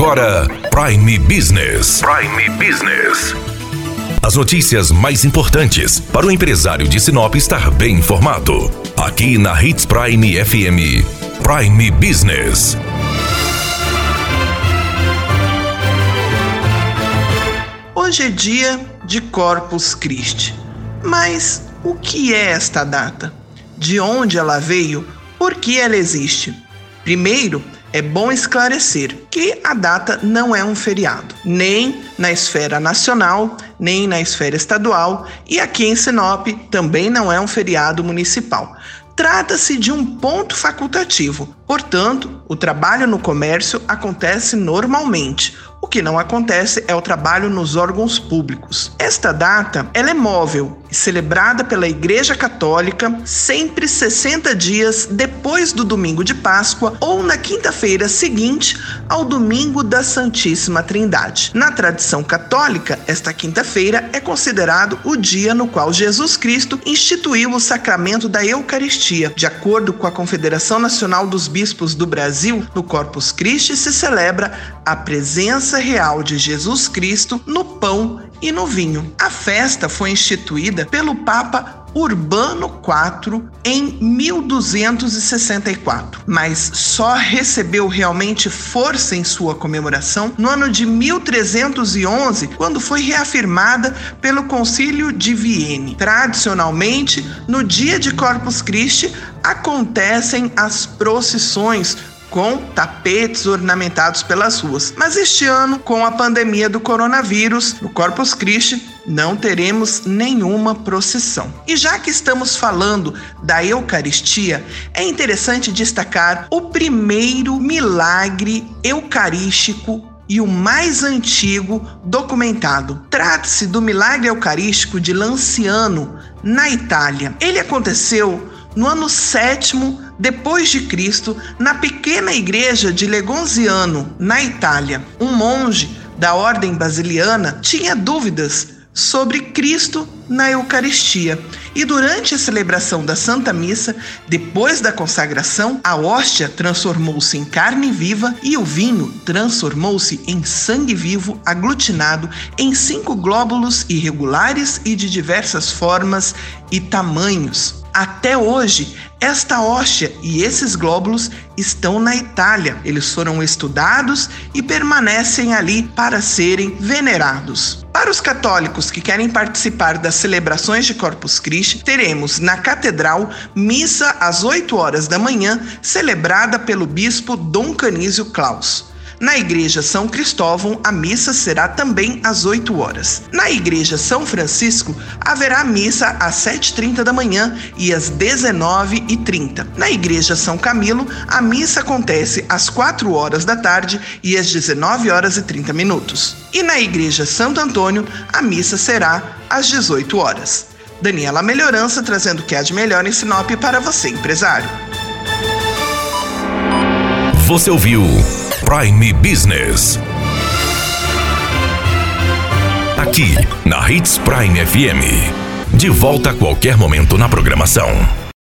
agora Prime Business. Prime Business. As notícias mais importantes para o empresário de Sinop estar bem informado. Aqui na Hits Prime FM. Prime Business. Hoje é dia de Corpus Christi. Mas o que é esta data? De onde ela veio? Por que ela existe? Primeiro, é bom esclarecer que a data não é um feriado, nem na esfera nacional, nem na esfera estadual, e aqui em Sinop também não é um feriado municipal. Trata-se de um ponto facultativo, portanto, o trabalho no comércio acontece normalmente, o que não acontece é o trabalho nos órgãos públicos. Esta data ela é móvel e celebrada pela Igreja Católica sempre 60 dias depois do domingo de Páscoa ou na quinta-feira seguinte ao domingo da Santíssima Trindade. Na tradição católica, esta quinta-feira é considerado o dia no qual Jesus Cristo instituiu o sacramento da Eucaristia. De acordo com a Confederação Nacional dos Bispos do Brasil, no Corpus Christi se celebra a presença real de Jesus Cristo no pão e no vinho. A festa foi instituída pelo Papa Urbano IV em 1264, mas só recebeu realmente força em sua comemoração no ano de 1311, quando foi reafirmada pelo Concílio de Vienne. Tradicionalmente, no dia de Corpus Christi, acontecem as procissões com tapetes ornamentados pelas ruas. Mas este ano, com a pandemia do coronavírus, no Corpus Christi, não teremos nenhuma procissão. E já que estamos falando da Eucaristia, é interessante destacar o primeiro milagre eucarístico e o mais antigo documentado. Trata-se do milagre eucarístico de Lanciano, na Itália. Ele aconteceu no ano sétimo depois de Cristo, na pequena igreja de Legonziano, na Itália, um monge da ordem basiliana tinha dúvidas sobre Cristo na Eucaristia. E durante a celebração da Santa Missa, depois da consagração, a hóstia transformou-se em carne viva e o vinho transformou-se em sangue vivo aglutinado em cinco glóbulos irregulares e de diversas formas e tamanhos. Até hoje, esta hóstia e esses glóbulos estão na Itália. Eles foram estudados e permanecem ali para serem venerados. Para os católicos que querem participar das celebrações de Corpus Christi, teremos na catedral missa às 8 horas da manhã, celebrada pelo bispo Dom Canísio Claus. Na Igreja São Cristóvão, a missa será também às 8 horas. Na Igreja São Francisco, haverá missa às 7h30 da manhã e às 19h30. Na Igreja São Camilo, a missa acontece às 4 horas da tarde e às 19 horas e 30 minutos. E na Igreja Santo Antônio, a missa será às 18 horas. Daniela Melhorança trazendo o que há de melhor em Sinop para você, empresário. Você ouviu Prime Business. Aqui, na Hits Prime FM. De volta a qualquer momento na programação.